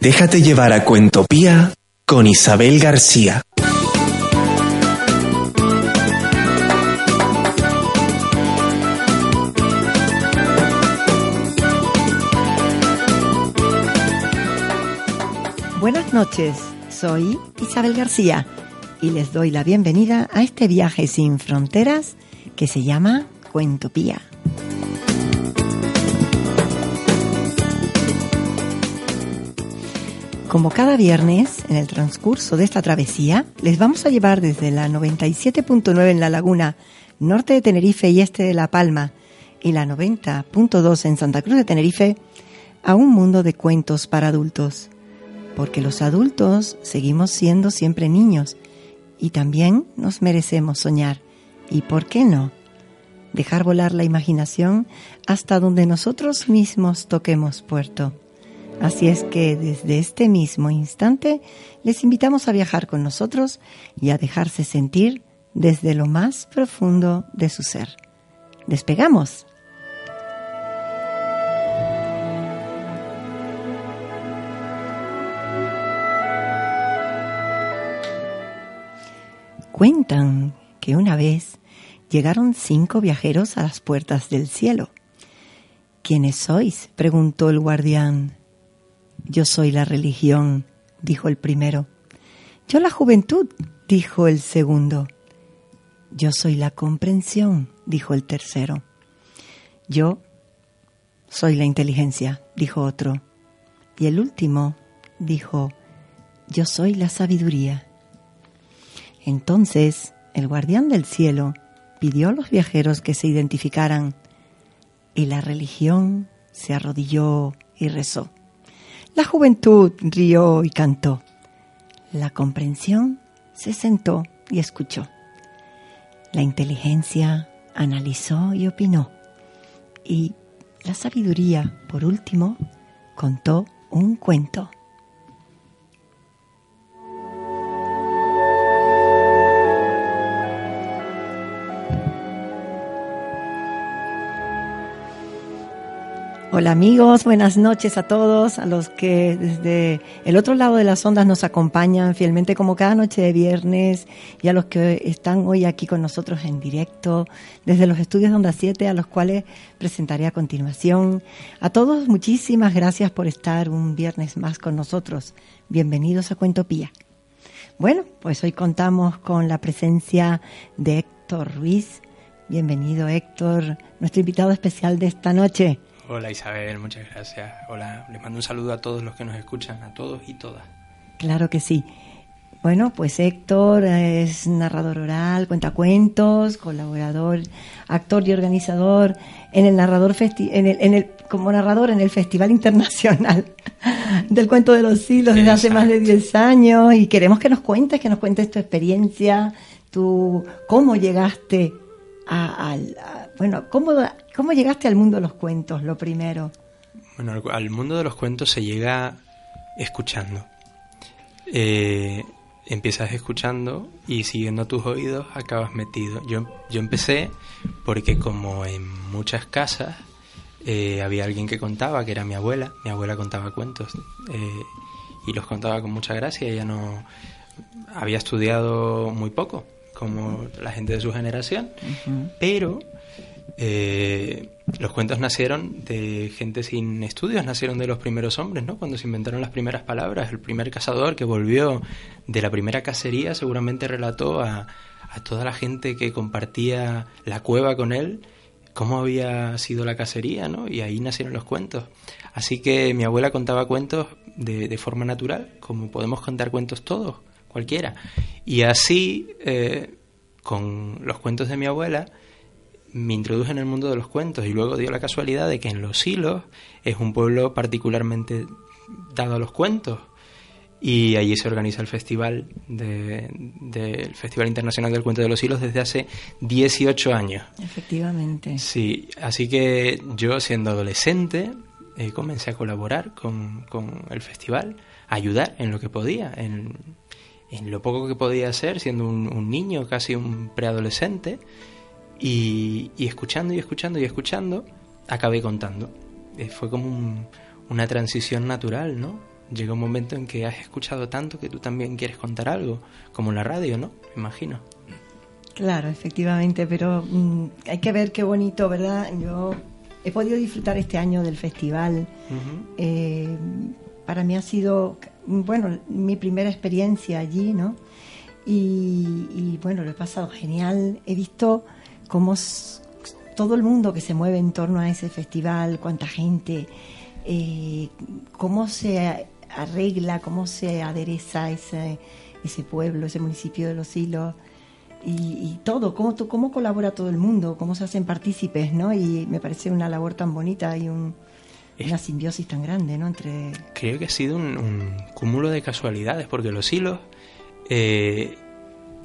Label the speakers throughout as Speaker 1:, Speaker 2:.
Speaker 1: Déjate llevar a Cuentopía con Isabel García.
Speaker 2: Buenas noches, soy Isabel García y les doy la bienvenida a este viaje sin fronteras que se llama Cuentopía. Como cada viernes, en el transcurso de esta travesía, les vamos a llevar desde la 97.9 en la laguna norte de Tenerife y este de La Palma y la 90.2 en Santa Cruz de Tenerife a un mundo de cuentos para adultos. Porque los adultos seguimos siendo siempre niños y también nos merecemos soñar. ¿Y por qué no? Dejar volar la imaginación hasta donde nosotros mismos toquemos puerto. Así es que desde este mismo instante les invitamos a viajar con nosotros y a dejarse sentir desde lo más profundo de su ser. ¡Despegamos! Cuentan que una vez llegaron cinco viajeros a las puertas del cielo. ¿Quiénes sois? preguntó el guardián. Yo soy la religión, dijo el primero. Yo la juventud, dijo el segundo. Yo soy la comprensión, dijo el tercero. Yo soy la inteligencia, dijo otro. Y el último dijo, yo soy la sabiduría. Entonces el guardián del cielo pidió a los viajeros que se identificaran y la religión se arrodilló y rezó. La juventud rió y cantó. La comprensión se sentó y escuchó. La inteligencia analizó y opinó. Y la sabiduría, por último, contó un cuento. Hola amigos, buenas noches a todos, a los que desde el otro lado de las ondas nos acompañan fielmente como cada noche de viernes y a los que están hoy aquí con nosotros en directo desde los estudios Onda 7 a los cuales presentaré a continuación. A todos muchísimas gracias por estar un viernes más con nosotros. Bienvenidos a Cuentopía. Bueno, pues hoy contamos con la presencia de Héctor Ruiz. Bienvenido Héctor, nuestro invitado especial de esta noche.
Speaker 3: Hola Isabel, muchas gracias. Hola, les mando un saludo a todos los que nos escuchan, a todos y todas.
Speaker 2: Claro que sí. Bueno, pues Héctor es narrador oral, cuenta cuentos, colaborador, actor y organizador en el narrador en el, en el, como narrador en el Festival Internacional del Cuento de los Siglos desde hace más de 10 años y queremos que nos cuentes, que nos cuentes tu experiencia, tu cómo llegaste al bueno, ¿cómo, ¿cómo llegaste al mundo de los cuentos, lo primero?
Speaker 3: Bueno, al mundo de los cuentos se llega escuchando. Eh, empiezas escuchando y siguiendo tus oídos acabas metido. Yo, yo empecé porque como en muchas casas eh, había alguien que contaba, que era mi abuela. Mi abuela contaba cuentos eh, y los contaba con mucha gracia. Ella no había estudiado muy poco, como la gente de su generación, pero eh, los cuentos nacieron de gente sin estudios, nacieron de los primeros hombres, ¿no? Cuando se inventaron las primeras palabras, el primer cazador que volvió de la primera cacería seguramente relató a, toda la gente que compartía la cueva con él cómo había sido la cacería, ¿no? Y ahí nacieron los cuentos. Así que mi abuela contaba cuentos de, de forma natural, como podemos contar cuentos todos, cualquiera. Y así, eh, con los cuentos de mi abuela, me introduje en el mundo de los cuentos y luego dio la casualidad de que en Los Hilos es un pueblo particularmente dado a los cuentos y allí se organiza el festival del Festival Internacional del Cuento de los Hilos desde hace 18 años.
Speaker 2: Efectivamente.
Speaker 3: Sí, así que yo siendo adolescente eh, comencé a colaborar con, con, el festival, a ayudar en lo que podía, en, en lo poco que podía hacer, siendo un, un niño, casi un preadolescente. Y, y, escuchando y escuchando y escuchando, acabé contando. Eh, fue como un, una transición natural, ¿no? llega un momento en que has escuchado tanto que tú también quieres contar algo, como en la radio, ¿no? Me imagino.
Speaker 2: Claro, efectivamente, pero mm, hay que ver qué bonito, ¿verdad? Yo he podido disfrutar este año del festival. Eh, para mí ha sido, bueno, mi primera experiencia allí, ¿no? Y, bueno, lo he pasado genial. He visto cómo todo el mundo que se mueve en torno a ese festival, cuánta gente, eh, cómo se arregla, cómo se adereza ese, ese pueblo, ese municipio de Los Hilos. Y, todo, cómo, cómo colabora todo el mundo, cómo se hacen partícipes, ¿no? Y me parece una labor tan bonita y un, una simbiosis tan grande, ¿no? Entre...
Speaker 3: Creo que ha sido un, cúmulo de casualidades, porque Los Hilos eh,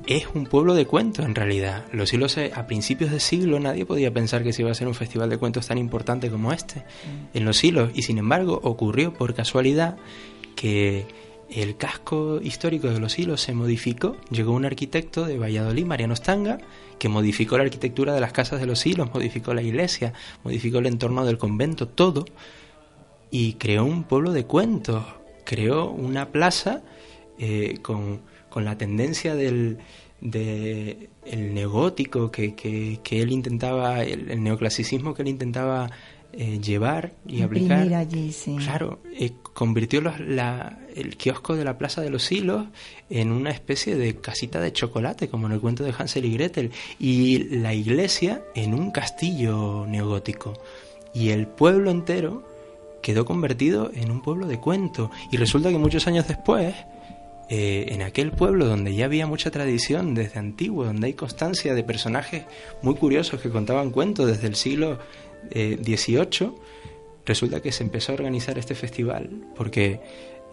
Speaker 3: es un pueblo de cuentos en realidad. Los eh, a principios de siglo nadie podía pensar que se iba a ser un festival de cuentos tan importante como este mm. en los hilos y sin embargo ocurrió por casualidad que el casco histórico de los hilos se modificó. Llegó un arquitecto de Valladolid, Mariano Stanga, que modificó la arquitectura de las casas de los hilos, modificó la iglesia, modificó el entorno del convento, todo, y creó un pueblo de cuentos, creó una plaza eh, con con la tendencia del de el neogótico que, que, él intentaba, el, neoclasicismo que él intentaba eh, llevar y aplicar. Claro, eh, convirtió la, el kiosco de la Plaza de los Hilos en una especie de casita de chocolate, como en el cuento de Hansel y Gretel, y la iglesia en un castillo neogótico. Y el pueblo entero quedó convertido en un pueblo de cuento. Y resulta que muchos años después, eh, en aquel pueblo donde ya había mucha tradición desde antiguo, donde hay constancia de personajes muy curiosos que contaban cuentos desde el siglo XVIII, eh, resulta que se empezó a organizar este festival porque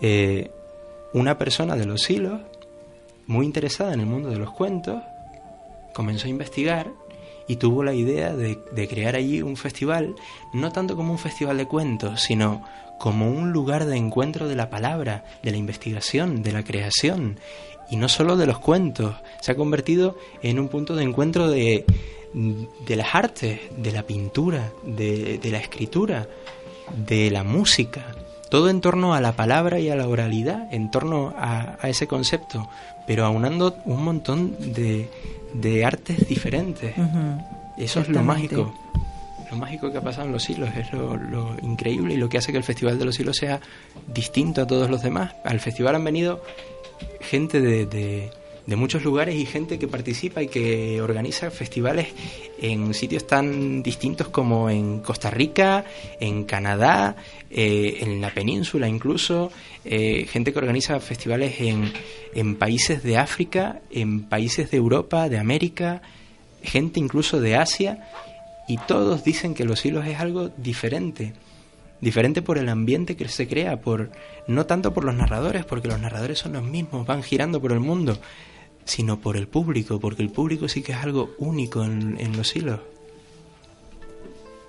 Speaker 3: eh, una persona de los hilos, muy interesada en el mundo de los cuentos, comenzó a investigar y tuvo la idea de, de, crear allí un festival, no tanto como un festival de cuentos, sino como un lugar de encuentro de la palabra, de la investigación, de la creación, y no solo de los cuentos, se ha convertido en un punto de encuentro de, de las artes, de la pintura, de, de la escritura, de la música, todo en torno a la palabra y a la oralidad, en torno a, a ese concepto, pero aunando un montón de, de artes diferentes. Eso es lo mágico lo mágico que ha pasado en los hilos, es lo, increíble y lo que hace que el Festival de los Hilos sea distinto a todos los demás. Al festival han venido gente de, de, muchos lugares y gente que participa y que organiza festivales en sitios tan distintos como en Costa Rica, en Canadá, eh, en la península incluso, eh, gente que organiza festivales en, en países de África, en países de Europa, de América, gente incluso de Asia y todos dicen que los hilos es algo diferente. Diferente por el ambiente que se crea, por no tanto por los narradores, porque los narradores son los mismos, van girando por el mundo, sino por el público, porque el público sí que es algo único en, los hilos.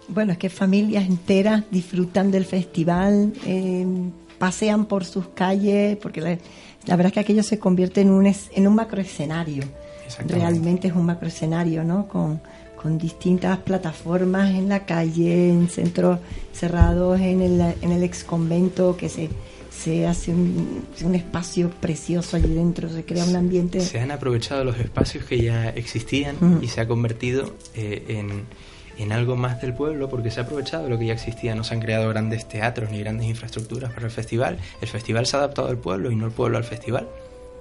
Speaker 2: Bueno, es que familias enteras disfrutan del festival, eh, pasean por sus calles, porque la, verdad es que aquello se convierte en un, en un macroescenario. Realmente es un macroescenario, ¿no? Con, con distintas plataformas en la calle, en centros cerrados, en el, en el ex convento, que se, se hace un, un, espacio precioso allí dentro, se crea un ambiente.
Speaker 3: Se han aprovechado los espacios que ya existían y se ha convertido eh, en, en, algo más del pueblo porque se ha aprovechado lo que ya existía. No se han creado grandes teatros ni grandes infraestructuras para el festival. El festival se ha adaptado al pueblo y no el pueblo al festival.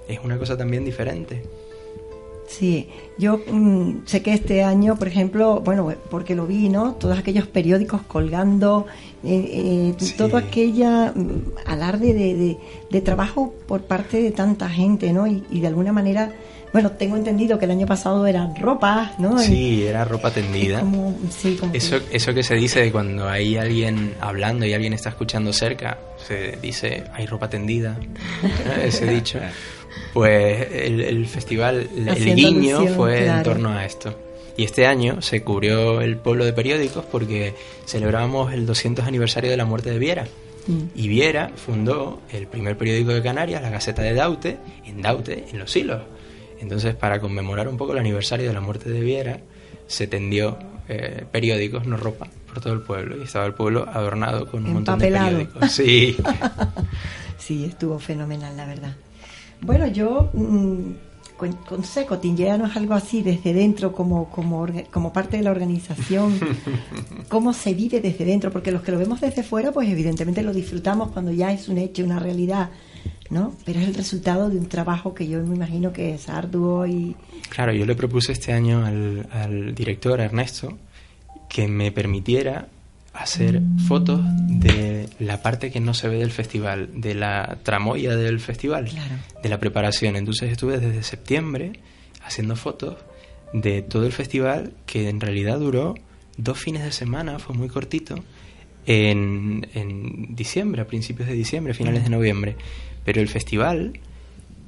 Speaker 3: Es una cosa también diferente.
Speaker 2: Sí, yo mm, sé que este año, por ejemplo, bueno, porque lo vi, ¿no? Todos aquellos periódicos colgando, eh, eh, todo aquella mm, alarde de, de, trabajo por parte de tanta gente, ¿no? Y, de alguna manera, bueno, tengo entendido que el año pasado eran ropas, ¿no?
Speaker 3: Sí, era ropa tendida. eso, que... eso que se dice de cuando hay alguien hablando y alguien está escuchando cerca, se dice, hay ropa tendida, ese dicho. Pues el, festival, el guiño fue en torno a esto. Y este año se cubrió el pueblo de periódicos porque celebrábamos el 200 aniversario de la muerte de Viera. Mm. Y Viera fundó el primer periódico de Canarias, la Gaceta de Daute, en Daute, en Los Hilos. Entonces, para conmemorar un poco el aniversario de la muerte de Viera, se tendió eh, periódicos, no ropa, por todo el pueblo. Y estaba el pueblo adornado con un montón de periódicos. Sí.
Speaker 2: sí, estuvo fenomenal, la verdad. Bueno, yo mm, con, con es algo así desde dentro, como, como, como parte de la organización, cómo se vive desde dentro, porque los que lo vemos desde fuera, pues evidentemente lo disfrutamos cuando ya es un hecho, una realidad, ¿no? Pero es el resultado de un trabajo que yo me imagino que es arduo y...
Speaker 3: Claro, yo le propuse este año al, al director Ernesto que me permitiera hacer fotos de la parte que no se ve del festival, de la tramoya del festival, de la preparación. Entonces estuve desde septiembre haciendo fotos de todo el festival que en realidad duró dos fines de semana, fue muy cortito, en, en diciembre, a principios de diciembre, finales de noviembre. Pero el festival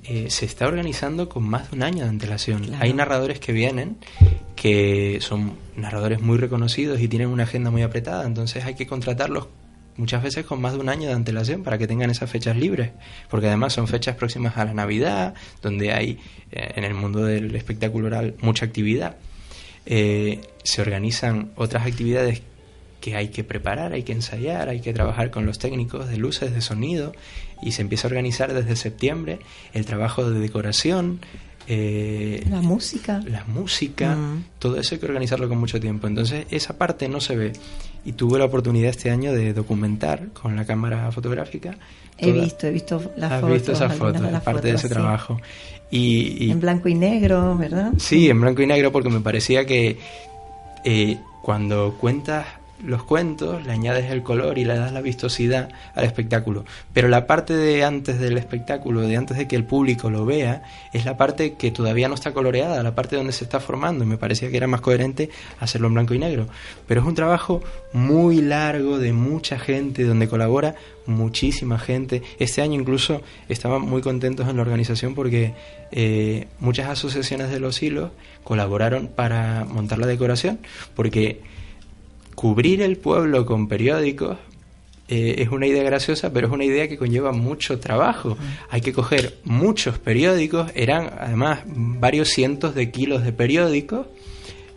Speaker 3: eh, se está organizando con más de un año de antelación. Hay narradores que vienen que son narradores muy reconocidos y tienen una agenda muy apretada, entonces hay que contratarlos muchas veces con más de un año de antelación para que tengan esas fechas libres, porque además son fechas próximas a la Navidad, donde hay eh, en el mundo del espectáculo oral mucha actividad. Eh, se organizan otras actividades que hay que preparar, hay que ensayar, hay que trabajar con los técnicos de luces, de sonido, y se empieza a organizar desde septiembre el trabajo de decoración,
Speaker 2: eh, la música.
Speaker 3: La música, mm. todo eso hay que organizarlo con mucho tiempo. Entonces, esa parte no se ve. Y tuve la oportunidad este año de documentar con la cámara fotográfica.
Speaker 2: he visto, he visto las
Speaker 3: has visto esas fotos, parte de ese trabajo. Y,
Speaker 2: en blanco y negro, ¿verdad?
Speaker 3: Sí, en blanco y negro porque me parecía que eh, cuando cuentas los cuentos, le añades el color y le das la vistosidad al espectáculo. Pero la parte de antes del espectáculo, de antes de que el público lo vea, es la parte que todavía no está coloreada, la parte donde se está formando. Me parecía que era más coherente hacerlo en blanco y negro. Pero es un trabajo muy largo de mucha gente, donde colabora muchísima gente. Este año incluso estaban muy contentos en la organización porque eh, muchas asociaciones de los hilos colaboraron para montar la decoración, porque cubrir el pueblo con periódicos eh, es una idea graciosa, pero es una idea que conlleva mucho trabajo. Hay que coger muchos periódicos, eran además varios cientos de kilos de periódicos,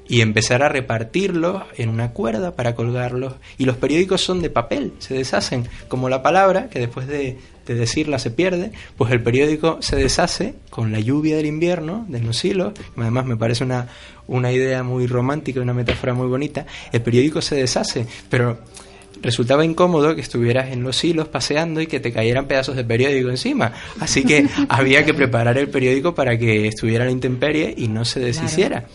Speaker 3: y empezar a repartirlos en una cuerda para colgarlos. Y los periódicos son de papel, se deshacen, como la palabra, que después de, de decirla se pierde, pues el periódico se deshace con la lluvia del invierno, de los hilos, además me parece una, una idea muy romántica, una metáfora muy bonita, el periódico se deshace, pero resultaba incómodo que estuvieras en los hilos paseando y que te cayeran pedazos de periódico encima. Así que había que preparar el periódico para que estuviera en la intemperie y no se deshiciera.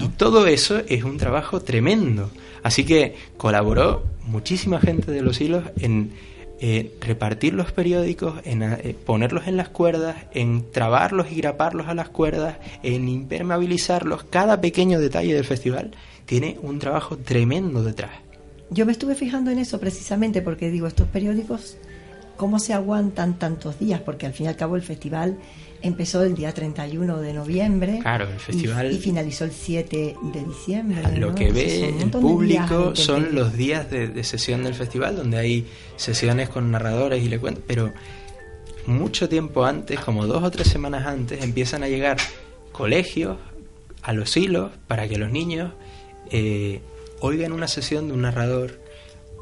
Speaker 3: Y todo eso es un trabajo tremendo. Así que colaboró muchísima gente de los hilos en eh, repartir los periódicos, en eh, ponerlos en las cuerdas, en trabarlos y graparlos a las cuerdas, en impermeabilizarlos. Cada pequeño detalle del festival tiene un trabajo tremendo detrás.
Speaker 2: Yo me estuve fijando en eso precisamente porque digo, estos periódicos, ¿cómo se aguantan tantos días? Porque al fin y al cabo el festival empezó el día 31 de noviembre.
Speaker 3: Claro, el festival.
Speaker 2: Y, finalizó el 7 de diciembre.
Speaker 3: Lo que ve el público son los días de, sesión del festival, donde hay sesiones con narradores y le cuentan. Pero mucho tiempo antes, como dos o tres semanas antes, empiezan a llegar colegios a los hilos para que los niños eh, oigan una sesión de un narrador,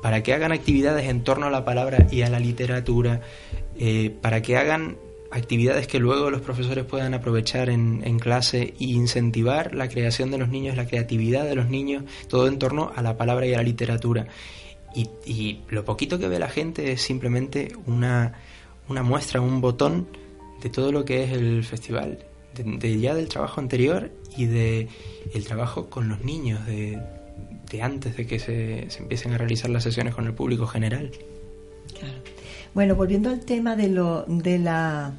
Speaker 3: para que hagan actividades en torno a la palabra y a la literatura, eh, para que hagan actividades que luego los profesores puedan aprovechar en, en, clase e incentivar la creación de los niños, la creatividad de los niños, todo en torno a la palabra y a la literatura. Y, y lo poquito que ve la gente es simplemente una, una, muestra, un botón de todo lo que es el festival, de, ya del trabajo anterior y de el trabajo con los niños, de, de antes de que se, se empiecen a realizar las sesiones con el público general.
Speaker 2: Claro. Bueno, volviendo al tema de, lo, de, la,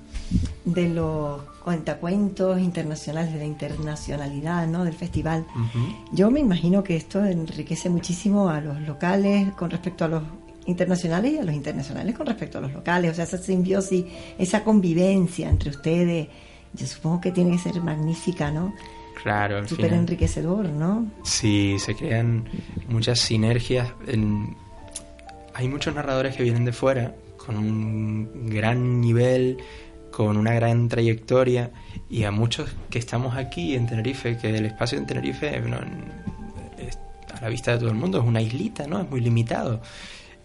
Speaker 2: de los cuentacuentos internacionales, de la internacionalidad ¿no? del festival, yo me imagino que esto enriquece muchísimo a los locales con respecto a los internacionales y a los internacionales con respecto a los locales. O sea, esa simbiosis, esa convivencia entre ustedes, yo supongo que tiene que ser magnífica, ¿no?
Speaker 3: Claro,
Speaker 2: Súper enriquecedor, ¿no?
Speaker 3: Sí, se crean muchas sinergias. Hay muchos narradores que vienen de fuera con un gran nivel, con una gran trayectoria y a muchos que estamos aquí en Tenerife, que el espacio en Tenerife a la vista de todo el mundo, es una islita, ¿no? Es muy limitado.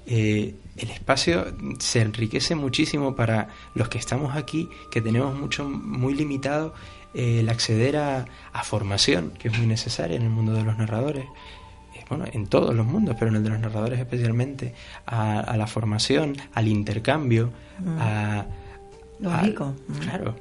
Speaker 3: Eh, el espacio se enriquece muchísimo para los que estamos aquí, que tenemos mucho, muy limitado el acceder a, formación, que es muy necesaria en el mundo de los narradores, eh, bueno, en todos los mundos, pero en el de los narradores especialmente, a, la formación, al intercambio, mm. a...
Speaker 2: Lo rico.
Speaker 3: Mm. Claro,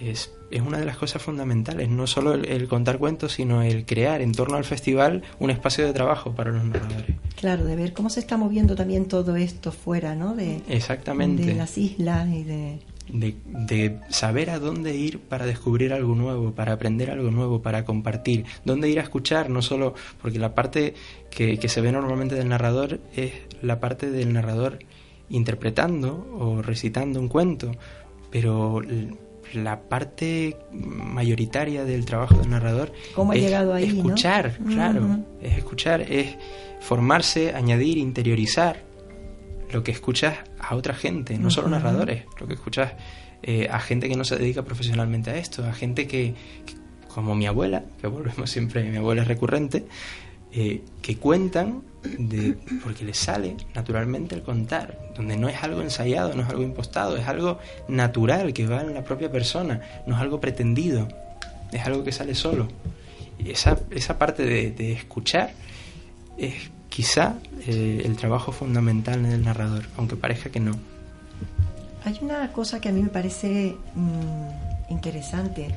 Speaker 3: es, es, una de las cosas fundamentales, no solo el, contar cuentos, sino el crear en torno al festival un espacio de trabajo para los narradores.
Speaker 2: Claro, de ver cómo se está moviendo también todo esto fuera, ¿no? De,
Speaker 3: Exactamente.
Speaker 2: De las islas y de
Speaker 3: de, saber a dónde ir para descubrir algo nuevo, para aprender algo nuevo, para compartir, dónde ir a escuchar, no solo porque la parte que, se ve normalmente del narrador es la parte del narrador interpretando o recitando un cuento, pero la parte mayoritaria del trabajo del narrador
Speaker 2: ¿Cómo ha
Speaker 3: es
Speaker 2: llegado ahí,
Speaker 3: escuchar, claro, es escuchar, es formarse, añadir, interiorizar lo que escuchas a otra gente, no solo narradores, lo que escuchas eh, a gente que no se dedica profesionalmente a esto, a gente que, como mi abuela, que volvemos siempre, mi abuela es recurrente, eh, que cuentan de, porque les sale naturalmente el contar, donde no es algo ensayado, no es algo impostado, es algo natural que va en la propia persona, no es algo pretendido, es algo que sale solo. Y esa, esa parte de, de escuchar es quizá eh, el trabajo fundamental en el narrador, aunque parezca que no.
Speaker 2: Hay una cosa que a mí me parece mm, interesante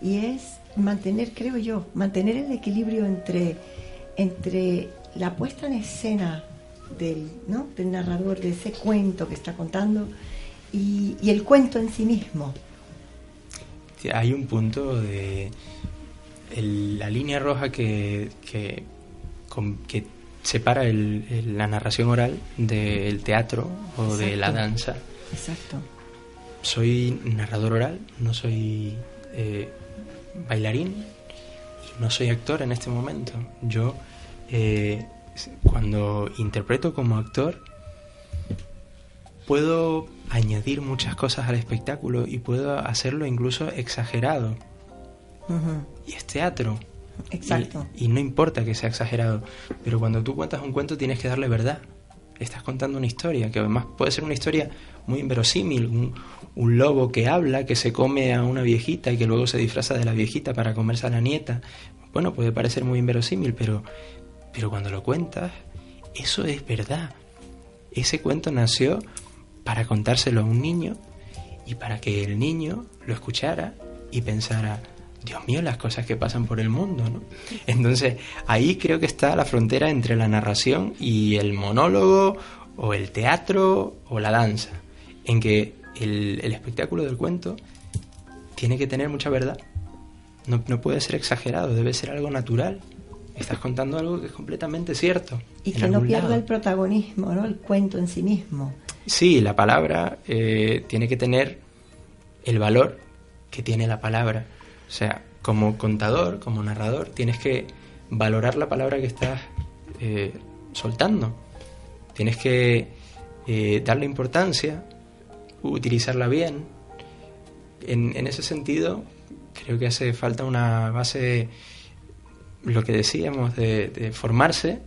Speaker 2: y es mantener, creo yo, mantener el equilibrio entre, entre la puesta en escena del, ¿no? del narrador, de ese cuento que está contando y, el cuento en sí mismo.
Speaker 3: hay un punto de la línea roja que, que, que separa el, la narración oral del teatro o de la danza.
Speaker 2: Exacto.
Speaker 3: Soy narrador oral, no soy eh, bailarín y no soy actor en este momento. Yo, eh, cuando interpreto como actor, puedo añadir muchas cosas al espectáculo y puedo hacerlo incluso exagerado. Y es teatro
Speaker 2: Exacto.
Speaker 3: Y, no importa que sea exagerado, pero cuando tú cuentas un cuento tienes que darle verdad. Estás contando una historia, que además puede ser una historia muy inverosímil, un, un lobo que habla, que se come a una viejita y que luego se disfraza de la viejita para comerse a la nieta. Bueno, puede parecer muy inverosímil, pero, pero cuando lo cuentas, eso es verdad. Ese cuento nació para contárselo a un niño y para que el niño lo escuchara y pensara, Dios mío, las cosas que pasan por el mundo, ¿no? Entonces, ahí creo que está la frontera entre la narración y el monólogo, o el teatro, o la danza, en que el, espectáculo del cuento tiene que tener mucha verdad. No, no, puede ser exagerado, debe ser algo natural. Estás contando algo que es completamente cierto.
Speaker 2: Y que no pierda el protagonismo, ¿no? El cuento en sí mismo.
Speaker 3: Sí, la palabra eh, tiene que tener el valor que tiene la palabra. O sea, como contador, como narrador, tienes que valorar la palabra que estás eh, soltando. Tienes que eh, darle importancia, utilizarla bien. En, ese sentido, creo que hace falta una base, lo que decíamos, de, formarse.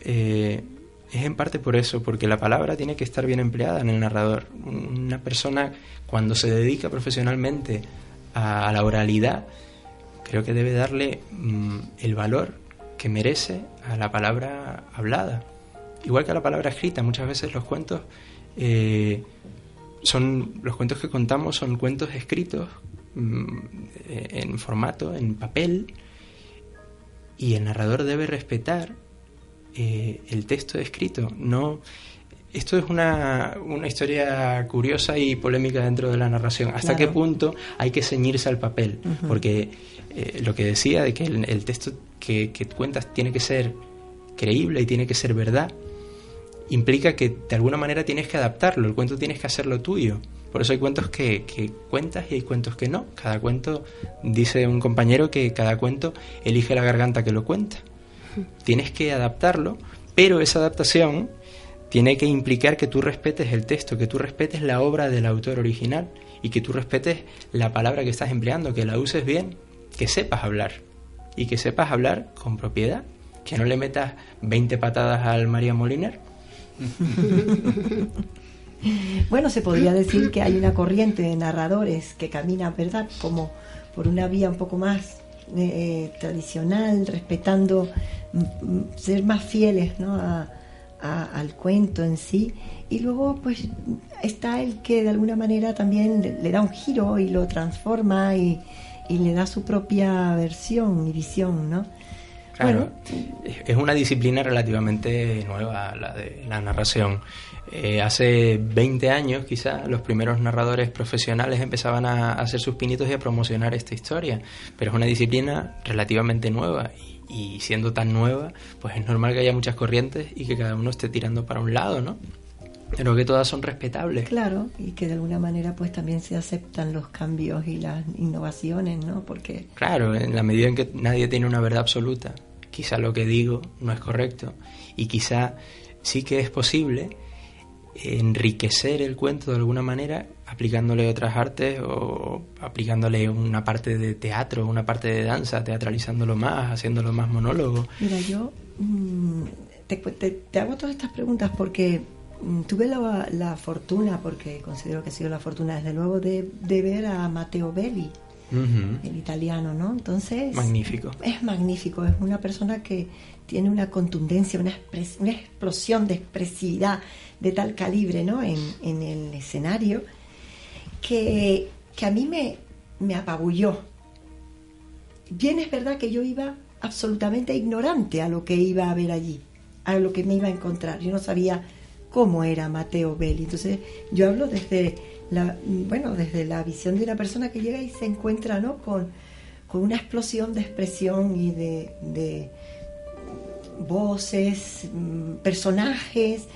Speaker 3: Eh, es en parte por eso, porque la palabra tiene que estar bien empleada en el narrador. Una persona cuando se dedica profesionalmente a, la oralidad, creo que debe darle mm, el valor que merece a la palabra hablada. Igual que a la palabra escrita, muchas veces los cuentos eh, son los cuentos que contamos son cuentos escritos mm, en formato, en papel, y el narrador debe respetar eh, el texto escrito, no esto es una, una, historia curiosa y polémica dentro de la narración. ¿Hasta qué punto hay que ceñirse al papel? Porque eh, lo que decía de que el, texto que, que, cuentas tiene que ser creíble y tiene que ser verdad, implica que de alguna manera tienes que adaptarlo, el cuento tienes que hacerlo tuyo. Por eso hay cuentos que, que cuentas y hay cuentos que no. Cada cuento, dice un compañero que cada cuento elige la garganta que lo cuenta. Tienes que adaptarlo, pero esa adaptación tiene que implicar que tú respetes el texto, que tú respetes la obra del autor original y que tú respetes la palabra que estás empleando, que la uses bien, que sepas hablar y que sepas hablar con propiedad, que no le metas 20 patadas al María Moliner.
Speaker 2: bueno, se podría decir que hay una corriente de narradores que camina, ¿verdad? Como por una vía un poco más eh, tradicional, respetando mm, mm, ser más fieles ¿no? Al cuento en sí. Y luego, pues, está el que de alguna manera también le, da un giro y lo transforma y, y, le da su propia versión y visión, ¿no?
Speaker 3: Claro, es una disciplina relativamente nueva la de la narración. Eh, hace 20 años, quizá, los primeros narradores profesionales empezaban a, hacer sus pinitos y a promocionar esta historia, pero es una disciplina relativamente nueva y, siendo tan nueva, pues es normal que haya muchas corrientes y que cada uno esté tirando para un lado, ¿no? Pero que todas son respetables.
Speaker 2: Claro, y que de alguna manera pues también se aceptan los cambios y las innovaciones, ¿no? Porque...
Speaker 3: Claro, en la medida en que nadie tiene una verdad absoluta, quizá lo que digo no es correcto y quizá sí que es posible enriquecer el cuento de alguna manera aplicándole otras artes o aplicándole una parte de teatro, una parte de danza, teatralizándolo más, haciéndolo más monólogo.
Speaker 2: Mira, yo mm, te, hago todas estas preguntas porque mm, tuve la, fortuna, porque considero que ha sido la fortuna desde luego, de, ver a Matteo Belli, el italiano, ¿no? Entonces...
Speaker 3: Magnífico.
Speaker 2: Es magnífico, es una persona que tiene una contundencia, una, una explosión de expresividad de tal calibre ¿no? en, en el escenario que, que a mí me, me apabulló. Bien es verdad que yo iba absolutamente ignorante a lo que iba a ver allí, a lo que me iba a encontrar. Yo no sabía cómo era Mateo Belli. Entonces yo hablo desde la, bueno, desde la visión de una persona que llega y se encuentra ¿no? con, con una explosión de expresión y de, de voces, mm, personajes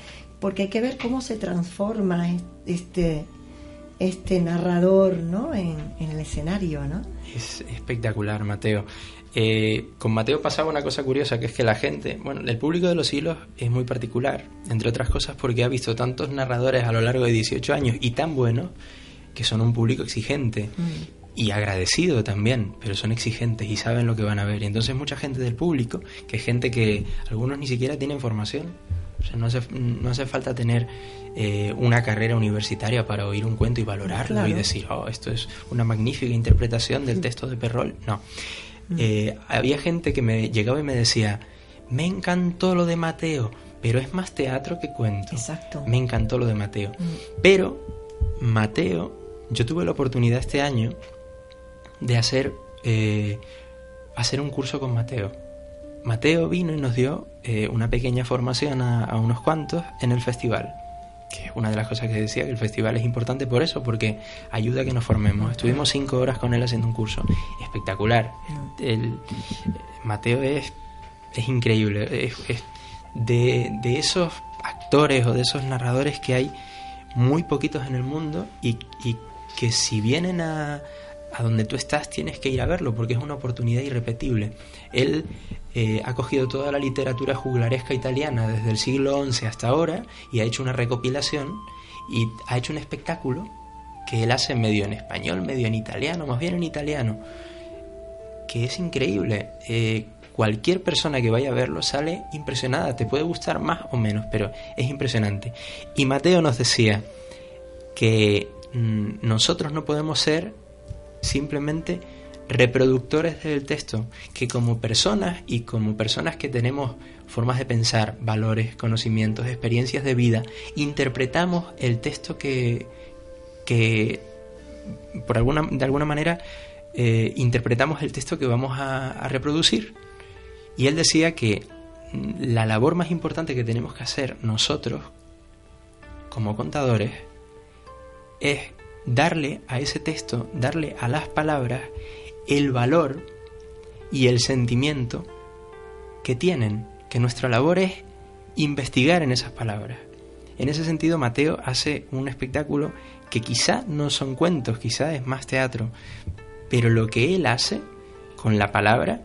Speaker 2: porque hay que ver cómo se transforma este, este narrador ¿no? en, el escenario. ¿no?
Speaker 3: Es espectacular, Mateo. Eh, con Mateo pasaba una cosa curiosa, que es que la gente, bueno, el público de los hilos es muy particular, entre otras cosas porque ha visto tantos narradores a lo largo de 18 años y tan buenos que son un público exigente. Mm. y agradecido también, pero son exigentes y saben lo que van a ver. Y entonces mucha gente del público, que es gente que algunos ni siquiera tienen formación, no hace, no hace falta tener eh, una carrera universitaria para oír un cuento y valorarlo y decir, oh, esto es una magnífica interpretación del texto de Perrol. No. Mm. Eh, había gente que me llegaba y me decía, me encantó lo de Mateo, pero es más teatro que cuento.
Speaker 2: Exacto.
Speaker 3: Me encantó lo de Mateo. Mm. Pero Mateo, yo tuve la oportunidad este año de hacer, eh, hacer un curso con Mateo. Mateo vino y nos dio eh, una pequeña formación a, unos cuantos en el festival. Que es una de las cosas que decía, que el festival es importante por eso, porque ayuda a que nos formemos. Estuvimos cinco horas con él haciendo un curso. Espectacular. El, Mateo es, es increíble. Es, de, de esos actores o de esos narradores que hay muy poquitos en el mundo y, y que si vienen a, a donde tú estás tienes que ir a verlo porque es una oportunidad irrepetible. Él eh, ha cogido toda la literatura juglaresca italiana desde el siglo XI hasta ahora y ha hecho una recopilación y ha hecho un espectáculo que él hace medio en español, medio en italiano, más bien en italiano, que es increíble. Eh, cualquier persona que vaya a verlo sale impresionada, te puede gustar más o menos, pero es impresionante. Y Mateo nos decía que mm, nosotros no podemos ser simplemente reproductores del texto, que como personas y como personas que tenemos formas de pensar, valores, conocimientos, experiencias de vida, interpretamos el texto que, que por alguna, de alguna manera, eh, interpretamos el texto que vamos a reproducir. Y él decía que la labor más importante que tenemos que hacer nosotros, como contadores, es darle a ese texto, darle a las palabras el valor y el sentimiento que tienen, que nuestra labor es investigar en esas palabras. En ese sentido, Mateo hace un espectáculo que quizá no son cuentos, quizá es más teatro, pero lo que él hace con la palabra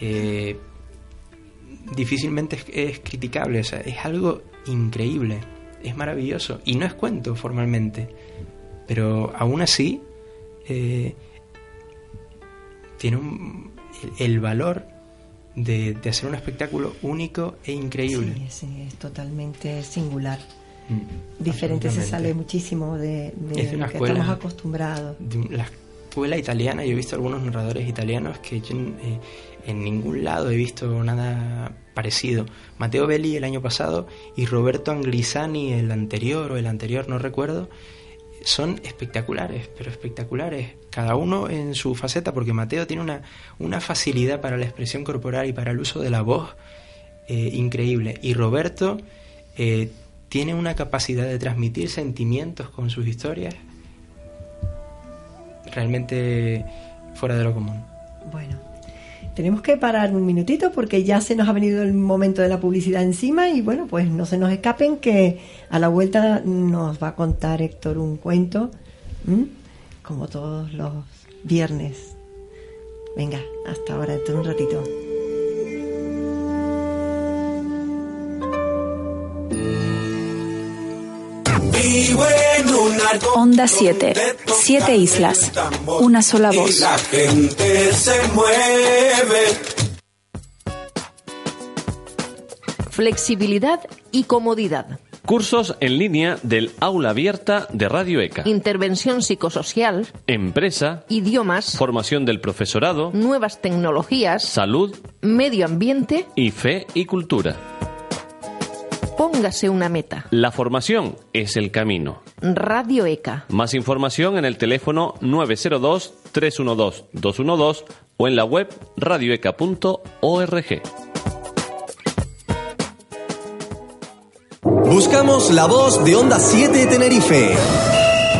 Speaker 3: eh, difícilmente es, criticable, es algo increíble, es maravilloso y no es cuento formalmente, pero aún así eh, tiene un, el, valor de, de hacer un espectáculo único e increíble.
Speaker 2: Sí, sí, es totalmente singular.
Speaker 3: Mm,
Speaker 2: Diferente, se sale muchísimo de, de
Speaker 3: Es de una
Speaker 2: lo que
Speaker 3: escuela-
Speaker 2: estamos acostumbrados.
Speaker 3: de la escuela italiana, yo he visto algunos narradores italianos que yo en, eh, en ningún lado he visto nada parecido. Matteo Belli el año pasado y Roberto Angrisani el anterior o el anterior, no recuerdo, son espectaculares, pero espectaculares, cada uno en su faceta, porque Mateo tiene una, una facilidad para la expresión corporal y para el uso de la voz eh, increíble. Y Roberto eh, tiene una capacidad de transmitir sentimientos con sus historias realmente fuera de lo común.
Speaker 2: Bueno, tenemos que parar un minutito porque ya se nos ha venido el momento de la publicidad encima y bueno, pues no se nos escapen que a la vuelta nos va a contar Héctor un cuento, como todos los viernes. Venga, hasta ahora, dentro de un ratito.
Speaker 4: Onda 7. Siete islas. Una sola voz.
Speaker 5: La gente se mueve.
Speaker 6: Flexibilidad y comodidad.
Speaker 7: Cursos en línea del aula abierta de Radio ECA.
Speaker 6: Intervención psicosocial.
Speaker 7: Empresa,
Speaker 6: Idiomas.
Speaker 7: formación del profesorado,
Speaker 6: Nuevas tecnologías.
Speaker 7: salud
Speaker 6: Medio ambiente.
Speaker 7: y fe y cultura.
Speaker 6: Póngase una meta.
Speaker 7: La formación es el camino.
Speaker 6: Radio ECA.
Speaker 7: Más información en el teléfono 902-312-212 o en la web radioeca.org.
Speaker 1: Buscamos la voz de Onda 7 Tenerife.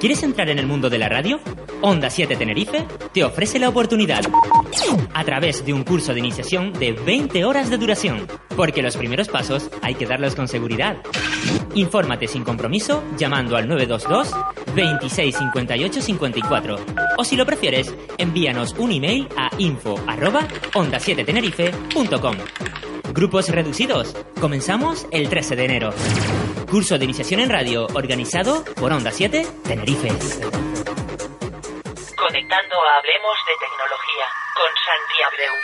Speaker 8: ¿Quieres entrar en el mundo de la radio? Onda 7 Tenerife te ofrece la oportunidad a través de un curso de iniciación de 20 horas de duración, porque los primeros pasos hay que darlos con seguridad. Infórmate sin compromiso llamando al 922 26 58 54 o si lo prefieres, envíanos un email a info arroba onda 7 tenerife.com. Grupos reducidos. Comenzamos el 13 de enero. Curso de iniciación en radio organizado por Onda 7 Tenerife.
Speaker 9: Conectando a Hablemos de Tecnología con Santi Abreu.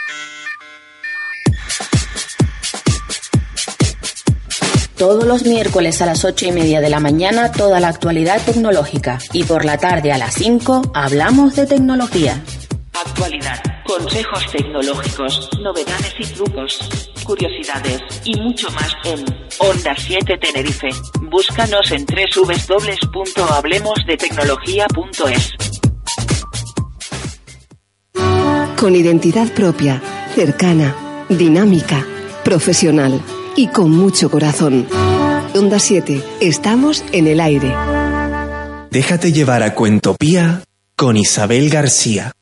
Speaker 10: Todos los miércoles a las ocho y media de la mañana toda la actualidad tecnológica y por la tarde a las 5 hablamos de tecnología.
Speaker 9: Actualidad, consejos tecnológicos, novedades y trucos, curiosidades y mucho más en Onda 7 Tenerife. Búscanos en www.hablemosdetecnología.es.
Speaker 11: Con identidad propia, cercana, dinámica, profesional y con mucho corazón. Onda 7, estamos en el aire.
Speaker 1: Déjate llevar a Cuentopía con Isabel García.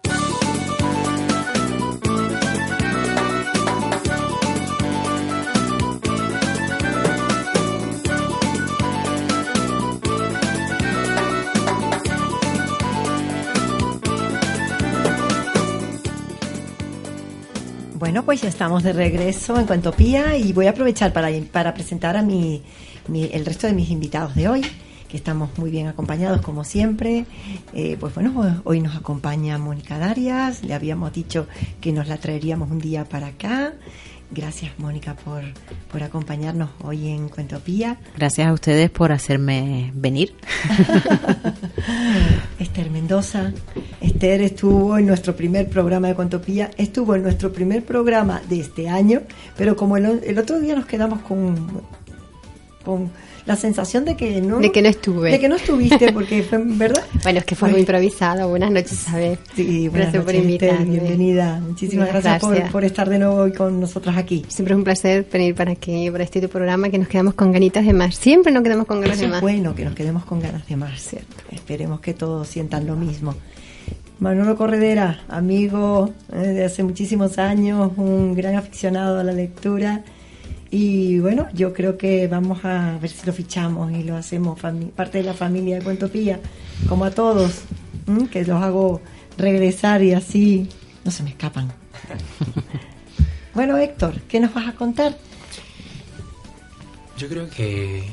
Speaker 2: Pues ya estamos de regreso en Cuentopía y voy a aprovechar para, para presentar a mi, mi- el resto de mis invitados de hoy, que estamos muy bien acompañados como siempre. Eh, pues bueno, hoy nos acompaña Mónica Darias, le habíamos dicho que nos la traeríamos un día para acá. Gracias Mónica por, por acompañarnos hoy en Cuentopía.
Speaker 12: Gracias a ustedes por hacerme venir.
Speaker 2: Esther Mendoza. Esther estuvo en nuestro primer programa de Cuentopía, estuvo en nuestro primer programa de este año, pero como el, el otro día nos quedamos con, con la sensación de que no...
Speaker 13: De que no estuve.
Speaker 2: De que no estuviste, porque fue, ¿verdad?
Speaker 13: Bueno, es que fue muy improvisado. Buenas noches, Isabel.
Speaker 2: Sí, buenas
Speaker 13: Gracias por
Speaker 2: noches, Esther,
Speaker 13: invitarme.
Speaker 2: bienvenida. Muchísimas
Speaker 13: Muchas
Speaker 2: gracias, por-
Speaker 13: gracias.
Speaker 2: Por, estar de nuevo hoy con nosotros aquí.
Speaker 13: Siempre es un placer venir para aquí, para este tu programa, que nos quedamos con ganitas de más. Siempre nos quedamos con ganas
Speaker 2: Eso
Speaker 13: de
Speaker 2: es
Speaker 13: más.
Speaker 2: bueno que nos quedemos con ganas de más, ¿cierto? Esperemos que todos sientan lo mismo. Manolo Corredera, amigo eh, de hace muchísimos años, un gran aficionado a la lectura. Y bueno, yo creo que vamos a ver si lo fichamos y lo hacemos parte de la familia de Cuentopía, como a todos, que los hago regresar y así no se me escapan. bueno, Héctor, ¿qué nos vas a contar?
Speaker 3: Yo creo que,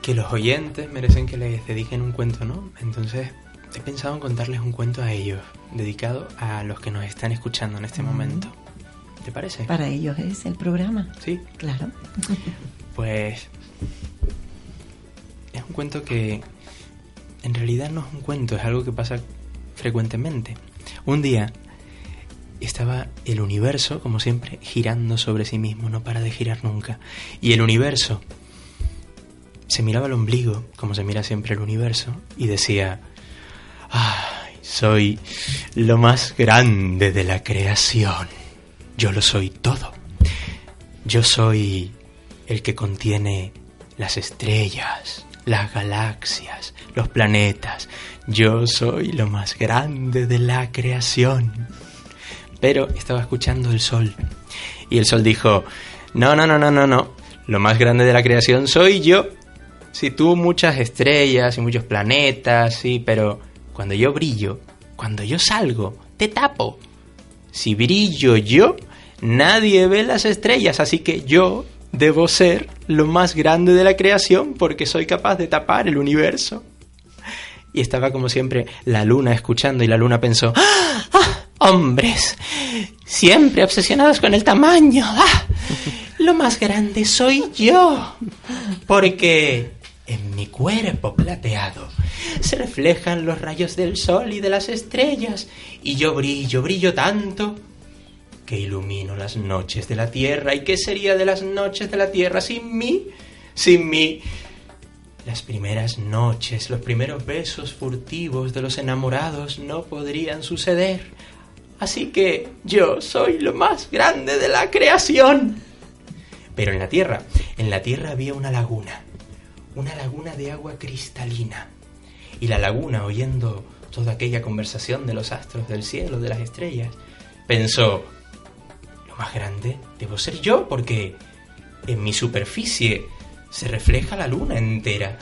Speaker 3: que los oyentes merecen que les dediquen un cuento, ¿no? Entonces he pensado en contarles un cuento a ellos, dedicado a los que nos están escuchando en este momento. ¿Te parece?
Speaker 2: Para ellos es el programa.
Speaker 3: Sí.
Speaker 2: Claro.
Speaker 3: Pues es un cuento que en realidad no es un cuento, es algo que pasa frecuentemente. Un día estaba el universo, como siempre, girando sobre sí mismo, no para de girar nunca. Y el universo se miraba el ombligo, como se mira siempre el universo, y decía, ¡ay, soy lo más grande de la creación! Yo lo soy todo. Yo soy el que contiene las estrellas, las galaxias, los planetas. Yo soy lo más grande de la creación. Pero estaba escuchando el sol. Y el sol dijo, no, no, no, no, no, no. Lo más grande de la creación soy yo. Si tú muchas estrellas y muchos planetas, sí, pero cuando yo brillo, cuando yo salgo, te tapo. Si brillo yo, nadie ve las estrellas, así que yo debo ser lo más grande de la creación porque soy capaz de tapar el universo. Y estaba como siempre la luna escuchando y la luna pensó, ¡Ah! ¡Ah! hombres, siempre obsesionados con el tamaño. ¡Ah! Lo más grande soy yo, porque en mi cuerpo plateado se reflejan los rayos del sol y de las estrellas, y yo brillo, brillo tanto que ilumino las noches de la tierra. ¿Y qué sería de las noches de la tierra sin mí? Sin mí. Las primeras noches, los primeros besos furtivos de los enamorados no podrían suceder. Así que yo soy lo más grande de la creación. Pero en la tierra, en la tierra había una laguna, una laguna de agua cristalina. Y la laguna, oyendo toda aquella conversación de los astros del cielo, de las estrellas, pensó, lo más grande debo ser yo, porque en mi superficie se refleja la luna entera.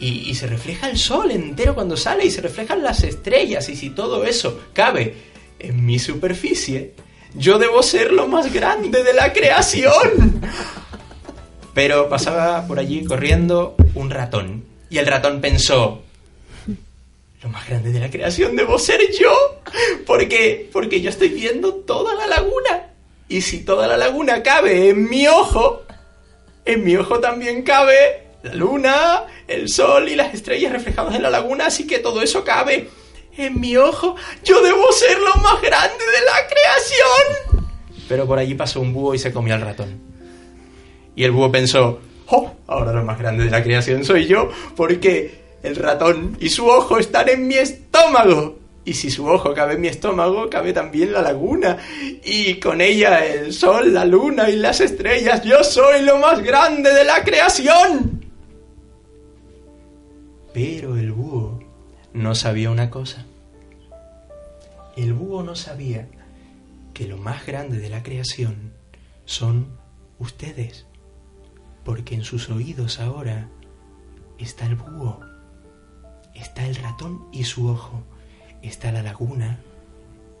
Speaker 3: Y, se refleja el sol entero cuando sale y se reflejan las estrellas. Y si todo eso cabe en mi superficie, yo debo ser lo más grande de la creación. Pero pasaba por allí corriendo un ratón. Y el ratón pensó, lo más grande de la creación debo ser yo. Porque, porque yo estoy viendo toda la laguna. Y si toda la laguna cabe en mi ojo, en mi ojo también cabe la luna, el sol y las estrellas reflejadas en la laguna, así que todo eso cabe en mi ojo. Yo debo ser lo más grande de la creación. Pero por allí pasó un búho y se comió al ratón. Y el búho pensó, oh, ahora lo más grande de la creación soy yo, porque el ratón y su ojo están en mi estómago. Y si su ojo cabe en mi estómago, cabe también la laguna. Y con ella el sol, la luna y las estrellas. Yo soy lo más grande de la creación. Pero el búho no sabía una cosa. El búho no sabía que lo más grande de la creación son ustedes. Porque en sus oídos ahora está el búho, está el ratón y su ojo está la laguna,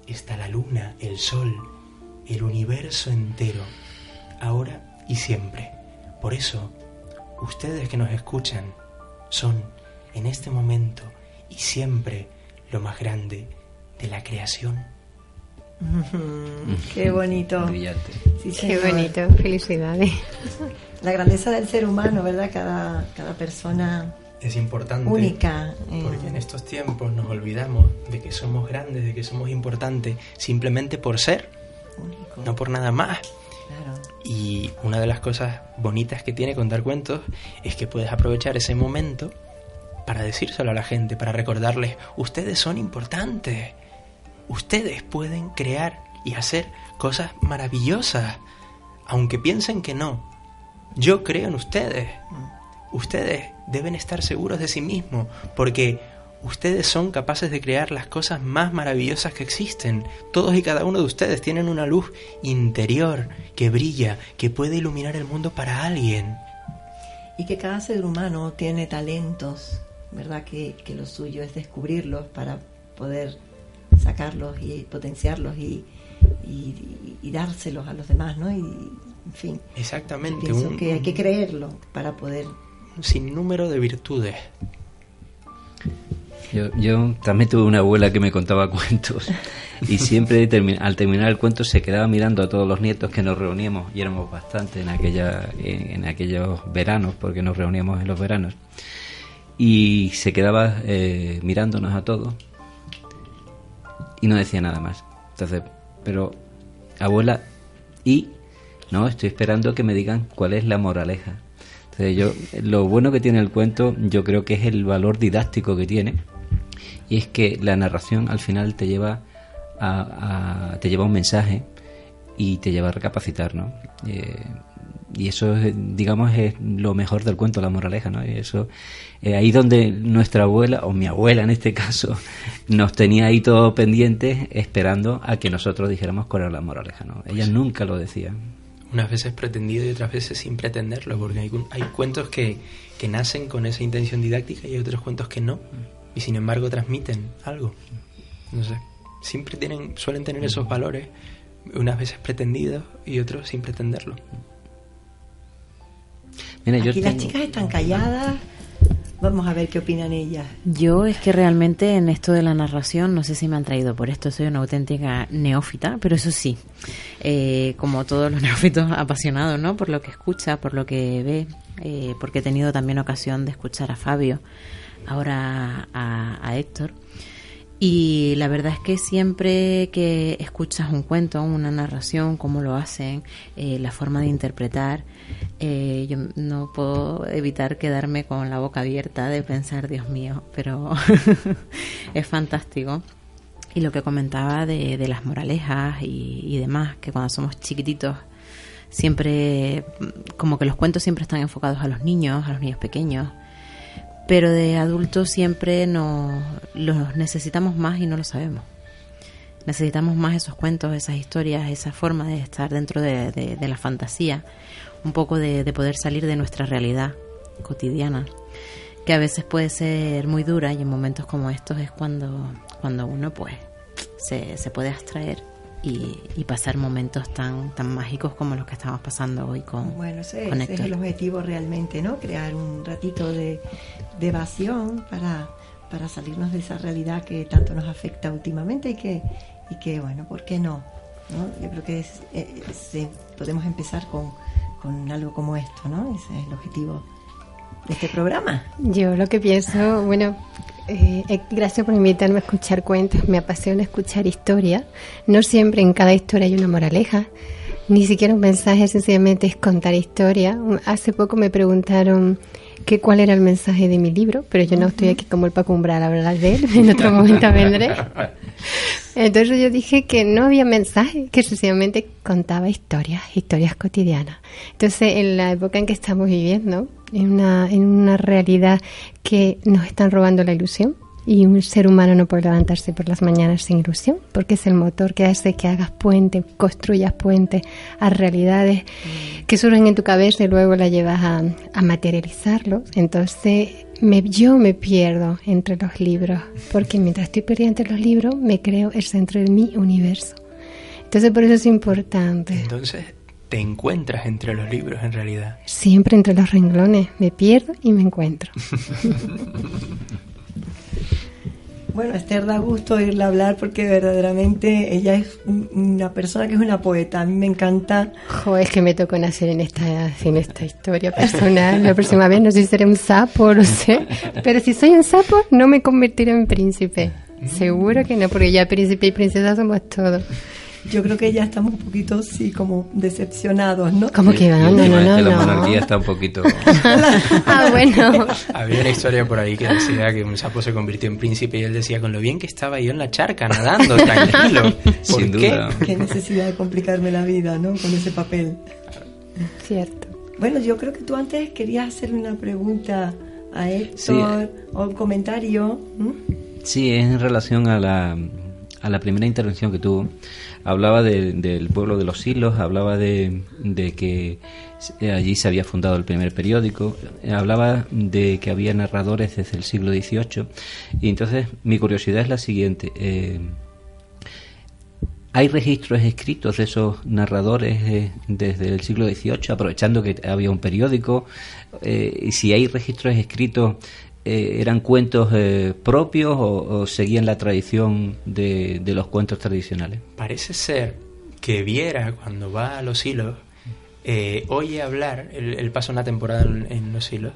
Speaker 3: está la luna, el sol, el universo entero, ahora y siempre. Por eso, ustedes que nos escuchan son, en este momento y siempre, lo más grande de la creación.
Speaker 2: Qué bonito.
Speaker 7: Brillante.
Speaker 13: Qué bonito. Felicidades.
Speaker 2: La grandeza del ser humano, ¿verdad? Cada, cada persona
Speaker 3: es importante.
Speaker 2: Única.
Speaker 3: Eh. Porque en estos tiempos nos olvidamos de que somos grandes, de que somos importantes, simplemente por ser, no por nada más. Y una de las cosas bonitas que tiene contar cuentos es que puedes aprovechar ese momento para decírselo a la gente, para recordarles, ustedes son importantes, ustedes pueden crear y hacer cosas maravillosas, aunque piensen que no. Yo creo en ustedes. Ustedes deben estar seguros de sí mismos, porque Ustedes son capaces de crear las cosas más maravillosas que existen. Todos y cada uno de ustedes tienen una luz interior que brilla, que puede iluminar el mundo para alguien.
Speaker 2: Y que cada ser humano tiene talentos, ¿verdad? Que, que lo suyo es descubrirlos para poder sacarlos y potenciarlos y, y, y dárselos a los demás, ¿no? Y, en fin.
Speaker 3: Exactamente.
Speaker 2: Pienso
Speaker 3: un-
Speaker 2: que hay que creerlo para poder
Speaker 3: un sinnúmero de virtudes.
Speaker 14: Yo, yo también tuve una abuela que me contaba cuentos y siempre al terminar el cuento se quedaba mirando a todos los nietos que nos reuníamos y éramos bastante en aquella en, en aquellos veranos porque nos reuníamos en los veranos y se quedaba eh, mirándonos a todos y no decía nada más. Entonces, pero abuela y no estoy esperando que me digan cuál es la moraleja. Entonces yo lo bueno que tiene el cuento yo creo que es el valor didáctico que tiene y es que la narración al final te lleva a, a- te lleva un mensaje y te lleva a recapacitar, ¿no? Eh, y eso, es, digamos, es lo mejor del cuento, la moraleja, ¿no? Y eso, eh, ahí donde nuestra abuela, o mi abuela en este caso, nos tenía ahí todo pendiente esperando a que nosotros dijéramos cuál era la moraleja, ¿no? Ella nunca lo decía.
Speaker 3: Unas veces pretendido y otras veces sin pretenderlo, porque hay, hay cuentos que, que nacen con esa intención didáctica y hay otros cuentos que no, y sin embargo transmiten algo. No sé, siempre tienen, suelen tener esos valores, unas veces pretendidos y otros sin pretenderlo.
Speaker 14: Mira, yo
Speaker 2: Aquí las chicas están calladas. Vamos a ver qué opinan ellas.
Speaker 12: Yo es que realmente en esto de la narración, no sé si me han traído por esto, soy una auténtica neófita, pero eso sí, eh, como todos los neófitos apasionados, ¿no? Por lo que escucha, por lo que ve, eh, porque he tenido también ocasión de escuchar a Fabio, ahora a, a Héctor. Y la verdad es que siempre que escuchas un cuento, una narración, cómo lo hacen, eh, la forma de interpretar, eh, yo no puedo evitar quedarme con la boca abierta de pensar, Dios mío, pero es fantástico. Y lo que comentaba de, de las moralejas y, y demás, que cuando somos chiquititos siempre, como que los cuentos siempre están enfocados a los niños, a los niños pequeños, pero de adultos siempre nos, los necesitamos más y no lo sabemos. Necesitamos más esos cuentos, esas historias, esa forma de estar dentro de, de- la fantasía, un poco de, de poder salir de nuestra realidad cotidiana, que a veces puede ser muy dura y en momentos como estos es cuando, cuando uno pues se, se puede abstraer y, y pasar momentos tan, tan mágicos como los que estamos pasando hoy con,
Speaker 2: Bueno, ese,
Speaker 12: con
Speaker 2: ese es el objetivo realmente, ¿no? Crear un ratito de, de evasión para, para salirnos de esa realidad que tanto nos afecta últimamente y que, y que bueno, ¿por qué no? ¿No? Yo creo que es, eh, podemos empezar con, con algo como esto, ¿no? Ese es el objetivo este programa.
Speaker 13: Yo lo que pienso, bueno, eh, eh, gracias por invitarme a escuchar cuentos. Me apasiona escuchar historias. No siempre en cada historia hay una moraleja, ni siquiera un mensaje, sencillamente es contar historia. Hace poco me preguntaron que cuál era el mensaje de mi libro, pero yo no estoy aquí como el Paco Umbral a hablar de él. En otro momento vendré. Entonces yo dije que no había mensaje, que sencillamente contaba historias, historias cotidianas. Entonces, en la época en que estamos viviendo, en una, en una realidad que nos están robando la ilusión, y un ser humano no puede levantarse por las mañanas sin ilusión, porque es el motor que hace que hagas puente, construyas puentes a realidades que surgen en tu cabeza y luego la llevas a, a materializarlos. Entonces, me, yo me pierdo entre los libros, porque mientras estoy perdida entre los libros, me creo el centro de mi universo. Entonces, por eso es importante.
Speaker 3: Entonces te encuentras entre los libros en realidad.
Speaker 13: Siempre entre los renglones me pierdo y me encuentro.
Speaker 2: Bueno, Esther da gusto oírla hablar porque verdaderamente ella es un- una persona que es una poeta. A mí me encanta.
Speaker 13: Jo, es que me tocó nacer en esta, en esta historia personal. La próxima vez no sé si seré un sapo, no sé. Pero si soy un sapo, no me convertiré en príncipe. Seguro que no, porque ya príncipe y princesa somos todos.
Speaker 2: Yo creo que ya estamos un poquito, sí, como decepcionados, ¿no?
Speaker 13: ¿Cómo que va?
Speaker 14: Y
Speaker 13: No, no, no,
Speaker 14: la
Speaker 13: no.
Speaker 14: monarquía está un poquito...
Speaker 13: Ah, bueno.
Speaker 3: Había una historia por ahí que decía que un sapo se convirtió en príncipe y él decía con lo bien que estaba yo en la charca nadando, tranquilo. ¿Por
Speaker 14: Sin
Speaker 3: qué?
Speaker 14: duda.
Speaker 2: Qué necesidad de complicarme la vida, ¿no? Con ese papel.
Speaker 13: Cierto.
Speaker 2: Bueno, yo creo que tú antes querías hacerle una pregunta a Héctor o un comentario.
Speaker 14: Sí, es en relación a la, a la primera intervención que tuvo. Hablaba de- del pueblo de los hilos, hablaba de, de que allí se había fundado el primer periódico, eh, hablaba de que había narradores desde el siglo XVIII. Y entonces mi curiosidad es la siguiente. eh, ¿Hay registros escritos de esos narradores eh, desde el siglo XVIII, aprovechando que había un periódico? Eh, y si hay registros escritos, eh, ¿eran cuentos eh, propios o, seguían la tradición de, los cuentos tradicionales?
Speaker 3: Parece ser que Viera, cuando va a los hilos, eh, oye hablar, él, él pasa una temporada en, en los hilos,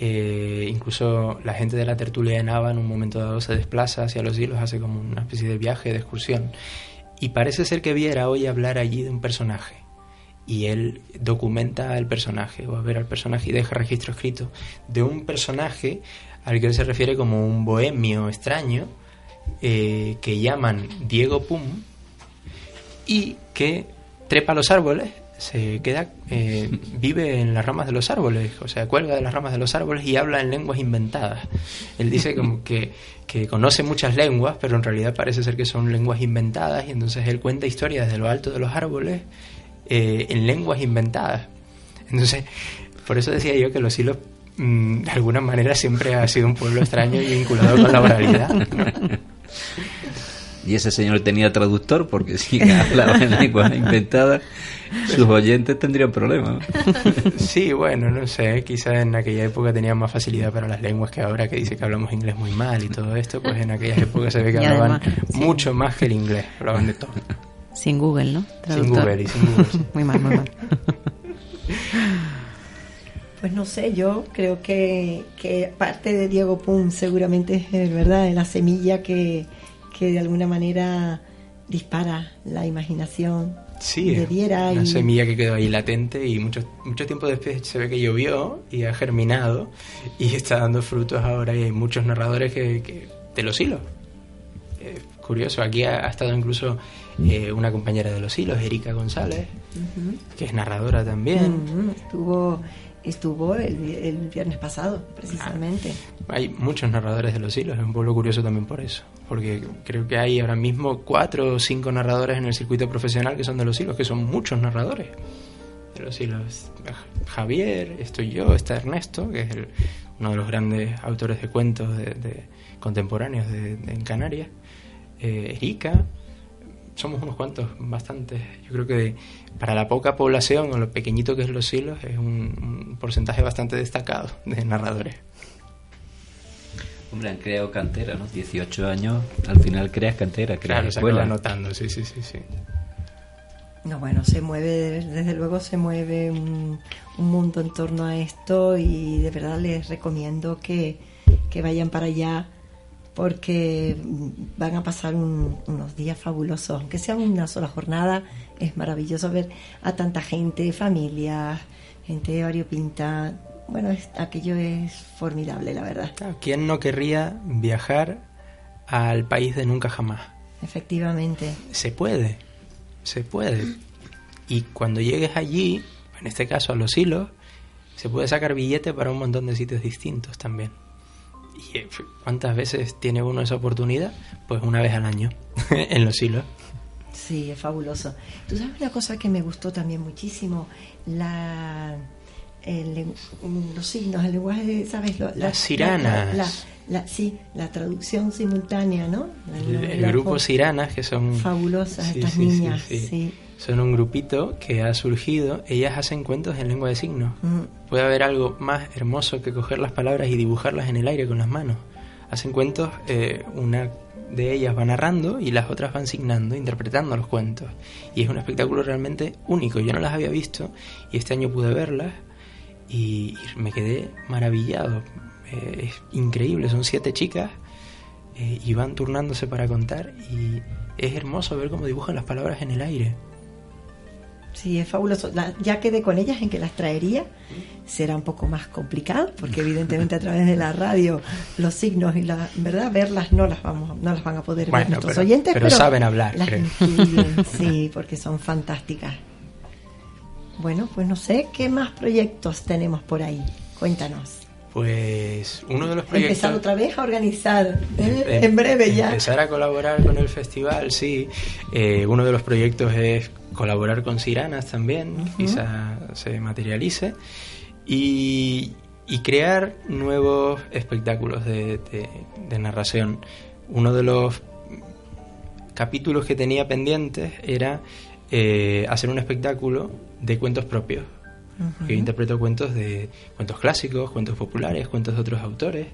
Speaker 3: incluso la gente de la tertulia de Nava en un momento dado se desplaza hacia los hilos, hace como una especie de viaje, de excursión, y parece ser que Viera oye hablar allí de un personaje, y él documenta el personaje, o a ver al personaje y deja registro escrito de un personaje al que él se refiere como un bohemio extraño, eh, que llaman Diego Pum, y que trepa los árboles, se queda, eh, vive en las ramas de los árboles, o sea, cuelga de las ramas de los árboles y habla en lenguas inventadas. Él dice como que, que conoce muchas lenguas, pero en realidad parece ser que son lenguas inventadas y entonces él cuenta historias desde lo alto de los árboles eh, en lenguas inventadas. Entonces, por eso decía yo que los hilos mm, de alguna manera siempre ha sido un pueblo extraño y vinculado con la oralidad. ¿no?
Speaker 14: Y ese señor tenía traductor porque si hablaba en lenguas inventadas, sus oyentes tendrían problemas.
Speaker 3: Sí, bueno, no sé, quizás en aquella época tenía más facilidad para las lenguas que ahora que dice que hablamos inglés muy mal y todo esto, pues en aquellas épocas se ve que
Speaker 12: Y
Speaker 3: hablaban
Speaker 12: además, sí.
Speaker 3: mucho más que el inglés, hablaban de todo.
Speaker 12: Sin Google, ¿no?
Speaker 3: Sin. Google y sin Google. sí.
Speaker 12: muy mal, muy mal.
Speaker 2: Pues no sé, yo creo que, que parte de Diego Pum seguramente es verdad, es la semilla que, que de alguna manera dispara la imaginación
Speaker 3: Sí,
Speaker 2: de Viera
Speaker 3: una
Speaker 2: y
Speaker 3: semilla que quedó ahí latente y mucho, mucho tiempo después se ve que llovió y ha germinado y está dando frutos ahora y hay muchos narradores que, que de los hilos. Eh, curioso, aquí ha, ha estado incluso eh, una compañera de los hilos, Erika González,
Speaker 2: Ujú.
Speaker 3: que es narradora también.
Speaker 2: Ujú, estuvo estuvo el, el viernes pasado precisamente.
Speaker 3: Hay muchos narradores de los hilos, es un pueblo curioso también por eso, porque creo que hay ahora mismo cuatro o cinco narradores en el circuito profesional que son de los hilos, que son muchos narradores de los hilos. Javier, estoy yo, está Ernesto, que es el- uno de los grandes autores de cuentos de, de- contemporáneos de, de- en Canarias, eh, Erika, somos unos cuantos, bastantes. Yo creo que para la poca población o lo pequeñito que es los hilos es un, un porcentaje bastante destacado de narradores.
Speaker 14: Hombre, han creado cantera, ¿no? 18 años, al final creas cantera, creas
Speaker 3: Claro, se
Speaker 14: escuela.
Speaker 3: acaba notando, sí, sí, sí, sí.
Speaker 2: No, bueno, se mueve, desde luego se mueve un, un mundo en torno a esto y de verdad les recomiendo que, que vayan para allá porque van a pasar un- unos días fabulosos, aunque sea una sola jornada, es maravilloso ver a tanta gente, familias, gente variopinta. Bueno, es- aquello es formidable, la verdad.
Speaker 3: ¿Quién no querría viajar al país de nunca jamás?
Speaker 2: Efectivamente.
Speaker 3: Se puede, se puede. Y cuando llegues allí, en este caso a los hilos, se puede sacar billete para un montón de sitios distintos también. ¿Y eh, cuántas veces tiene uno esa oportunidad? Pues una vez al año, en los hilos.
Speaker 2: Sí, es fabuloso. Tú sabes una cosa que me gustó también muchísimo, la el los signos, el lenguaje, ¿sabes? Lo-
Speaker 3: Las siranas.
Speaker 2: la- la- sí, la traducción simultánea, ¿no?
Speaker 3: El, grupo Siranas, que son...
Speaker 2: Fabulosas
Speaker 3: Sí,
Speaker 2: estas
Speaker 3: sí,
Speaker 2: niñas,
Speaker 3: sí.
Speaker 2: sí.
Speaker 3: Son un grupito que ha surgido, ellas hacen cuentos en lengua de signos. Puede haber algo más hermoso que coger las palabras y dibujarlas en el aire con las manos. Hacen cuentos, eh, una de ellas va narrando y las otras van signando, interpretando los cuentos. Y es un espectáculo realmente único. Yo no las había visto y este año pude verlas y, y me quedé maravillado. Eh, es increíble, son siete chicas eh, y van turnándose para contar y es hermoso ver cómo dibujan las palabras en el aire.
Speaker 2: Sí, es fabuloso. La- ya quedé con ellas en que las traería. Será un poco más complicado porque evidentemente a través de la radio los signos y la verdad verlas no las vamos no las van a poder ver nuestros
Speaker 3: pero-
Speaker 2: oyentes,
Speaker 3: pero saben hablar,
Speaker 2: las
Speaker 3: creo.
Speaker 2: incluyen, sí, porque son fantásticas. Bueno, pues no sé qué más proyectos tenemos por ahí. Cuéntanos.
Speaker 3: Pues uno de los proyectos...
Speaker 2: Empezar otra vez a organizar, ¿eh?
Speaker 3: Em-
Speaker 2: en breve ya.
Speaker 3: Empezar a colaborar con el festival, sí. Eh, uno de los proyectos es colaborar con Siranas también, quizá se materialice. Y, y crear nuevos espectáculos de, de- de narración. Uno de los capítulos que tenía pendientes era eh, hacer un espectáculo de cuentos propios. Yo interpreto cuentos de cuentos clásicos, cuentos populares, cuentos de otros autores.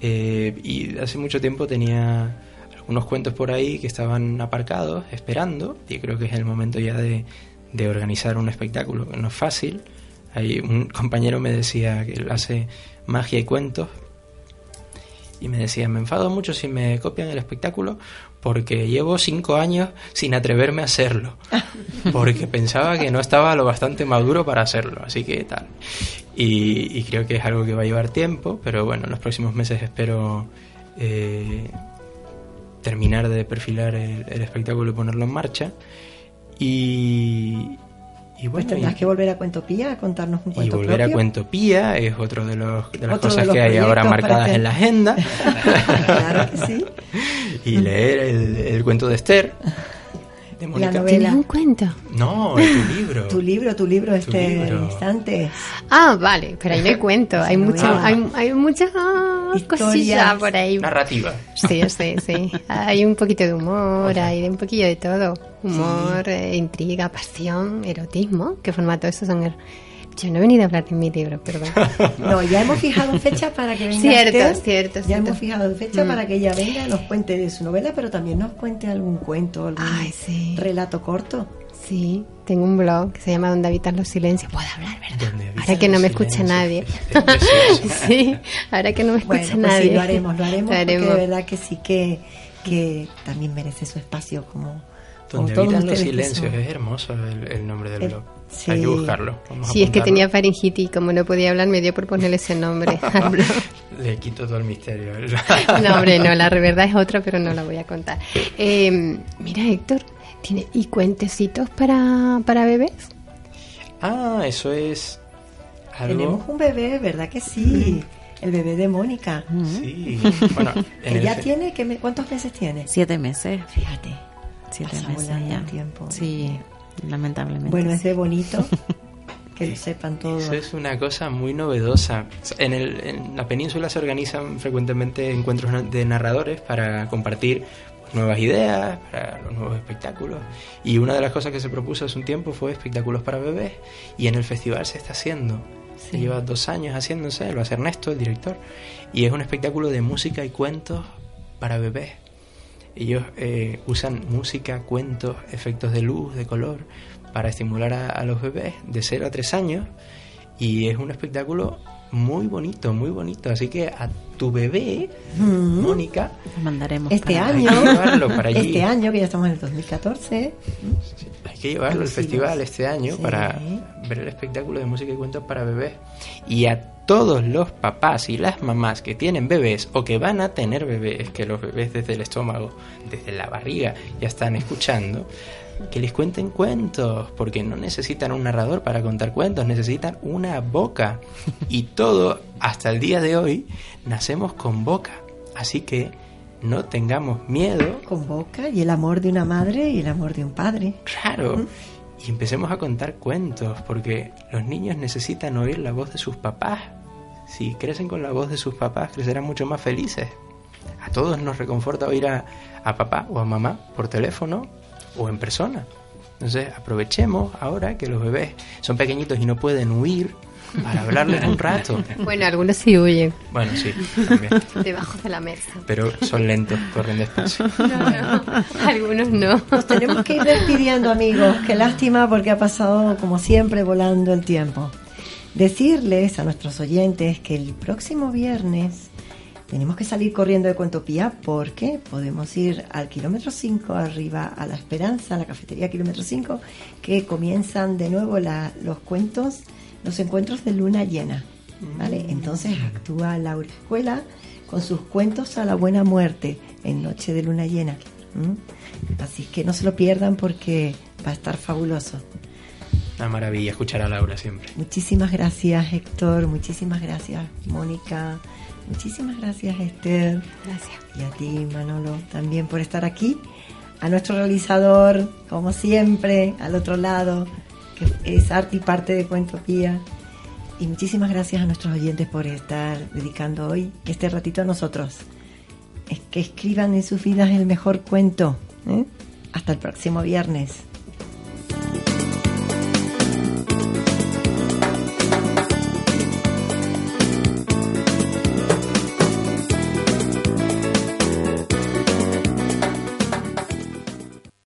Speaker 3: Eh, y hace mucho tiempo tenía algunos cuentos por ahí que estaban aparcados, esperando. Y creo que es el momento ya de, de organizar un espectáculo, que no es fácil. Hay un compañero me decía que él hace magia y cuentos. Y me decía, me enfado mucho si me copian el espectáculo porque llevo cinco años sin atreverme a hacerlo. Porque pensaba que no estaba lo bastante maduro para hacerlo. Así que tal. Y, y creo que es algo que va a llevar tiempo, pero bueno, en los próximos meses espero eh, terminar de perfilar el, el espectáculo y ponerlo en marcha. Y, y
Speaker 2: Pues
Speaker 3: bueno,
Speaker 2: tendrás
Speaker 3: y-
Speaker 2: que volver a Cuentopía a contarnos un
Speaker 3: y
Speaker 2: cuento
Speaker 3: volver
Speaker 2: propio.
Speaker 3: a Cuentopía es otro de, los, de las
Speaker 2: Otro
Speaker 3: cosas
Speaker 2: los
Speaker 3: que hay ahora marcadas
Speaker 2: que-
Speaker 3: en la agenda.
Speaker 2: claro que sí.
Speaker 3: y leer el, el cuento de Esther. De Mónica.
Speaker 2: novela.
Speaker 13: ¿Tienes un cuento?
Speaker 3: No, es tu libro.
Speaker 2: Tu libro, tu libro, este
Speaker 3: libro.
Speaker 2: instante.
Speaker 13: Ah, vale, pero ahí no hay cuento. Hay, mucho,
Speaker 3: novela.
Speaker 13: hay, hay muchas ah, cosillas por ahí.
Speaker 3: Narrativa.
Speaker 13: Sí, sí, sí. Hay un poquito de humor, hay un poquillo de todo. Humor, eh, intriga, pasión, erotismo. ¿Qué formato esos son? el- Yo no he venido a hablar de mi libro, perdón.
Speaker 2: No, ya hemos fijado fecha para que venga
Speaker 13: Cierto,
Speaker 2: Esther.
Speaker 13: cierto,
Speaker 2: Ya
Speaker 13: cierto.
Speaker 2: hemos fijado fecha
Speaker 13: Mm.
Speaker 2: para que ella venga y nos cuente de su novela, pero también nos cuente algún cuento, algún relato corto.
Speaker 13: Sí, tengo un blog que se llama Donde habitan los silencios. Puedo hablar, ¿verdad? Ahora que no me escucha nadie. Sí, ahora que no me escucha
Speaker 2: Bueno, pues
Speaker 13: nadie.
Speaker 2: sí, lo haremos, lo haremos,
Speaker 13: Lo
Speaker 2: porque
Speaker 13: haremos.
Speaker 2: de verdad que sí que, que también merece su espacio como
Speaker 3: Donde habitan los
Speaker 2: ustedes que
Speaker 3: silencios. Es hermoso el, el nombre del
Speaker 2: El-
Speaker 3: blog.
Speaker 2: sí.
Speaker 3: Hay que buscarlo. Vamos a
Speaker 13: Sí, es que tenía faringitis y como no podía hablar me dio por ponerle ese nombre al blog.
Speaker 3: Le quito todo el misterio.
Speaker 13: No, hombre, no, la verdad es otra, pero no la voy a contar. Eh, mira, Héctor, ¿tiene y cuentecitos para, para bebés?
Speaker 3: Ah, eso es algo...
Speaker 2: Tenemos un bebé, ¿verdad que sí? El bebé de Mónica.
Speaker 3: Sí. Bueno, en
Speaker 2: Ella
Speaker 3: el fe-
Speaker 2: tiene, ¿qué me- ¿cuántos meses tiene?
Speaker 12: Siete meses.
Speaker 2: Fíjate.
Speaker 12: Siete
Speaker 2: Pasa
Speaker 12: meses ya.
Speaker 2: el tiempo.
Speaker 12: Sí, lamentablemente.
Speaker 2: Bueno, es de bonito. que lo sepan todos.
Speaker 3: Eso es una cosa muy novedosa. En, el- en la península se organizan frecuentemente encuentros de narradores para compartir pues, nuevas ideas, para los nuevos espectáculos. Y una de las cosas que se propuso hace un tiempo fue espectáculos para bebés. Y en el festival se está haciendo. Se lleva dos años haciéndose, lo hace Ernesto, el director. Y es un espectáculo de música y cuentos para bebés. Ellos eh, usan música, cuentos, efectos de luz, de color, para estimular a, a los bebés de 0 a 3 años. Y es un espectáculo muy bonito, muy bonito. Así que a tu bebé,
Speaker 2: Mm.
Speaker 3: Mónica,
Speaker 12: mandaremos
Speaker 2: Este
Speaker 3: para-
Speaker 2: año,
Speaker 3: llevarlo para allí.
Speaker 2: este año que ya estamos en el 2014,
Speaker 3: hay que llevarlo al festival este año
Speaker 2: Sí.
Speaker 3: para ver el espectáculo de música y cuentos para bebés. Y a todos los papás y las mamás que tienen bebés o que van a tener bebés, que los bebés desde el estómago, desde la barriga, ya están escuchando, que les cuenten cuentos, porque no necesitan un narrador para contar cuentos, necesitan una boca. Y todo, hasta el día de hoy, nacemos con boca. Así que no tengamos miedo
Speaker 2: con boca y el amor de una madre y el amor de un padre.
Speaker 3: Claro. Y empecemos a contar cuentos, porque los niños necesitan oír la voz de sus papás. Si crecen con la voz de sus papás, crecerán mucho más felices. A todos nos reconforta oír a, a papá o a mamá por teléfono o en persona. Entonces aprovechemos ahora que los bebés son pequeñitos y no pueden huir para hablarles un rato.
Speaker 13: Bueno, algunos sí huyen
Speaker 3: Bueno, sí, también.
Speaker 13: debajo de la mesa.
Speaker 3: Pero son lentos, corren despacio.
Speaker 13: No, no, algunos no.
Speaker 2: Nos tenemos que ir despidiendo, amigos. Qué lástima porque ha pasado, como siempre, volando el tiempo. Decirles a nuestros oyentes que el próximo viernes tenemos que salir corriendo de Cuentopía porque podemos ir al kilómetro 5 arriba a La Esperanza, a la cafetería kilómetro 5, que comienzan de nuevo la- los cuentos, los encuentros de luna llena. ¿vale? Entonces actúa Laura Escuela con sus cuentos a la buena muerte en Noche de Luna Llena. ¿m? Así que no se lo pierdan porque va a estar fabuloso.
Speaker 3: Una maravilla escuchar a Laura siempre.
Speaker 2: Muchísimas gracias Héctor, muchísimas gracias Mónica, muchísimas gracias Esther.
Speaker 13: Gracias.
Speaker 2: Y a ti Manolo también por estar aquí. A nuestro realizador, como siempre, al otro lado, que es arte y parte de Cuentopía. Y muchísimas gracias a nuestros oyentes por estar dedicando hoy este ratito a nosotros. Es que escriban en sus vidas el mejor cuento. ¿eh? Hasta el próximo viernes.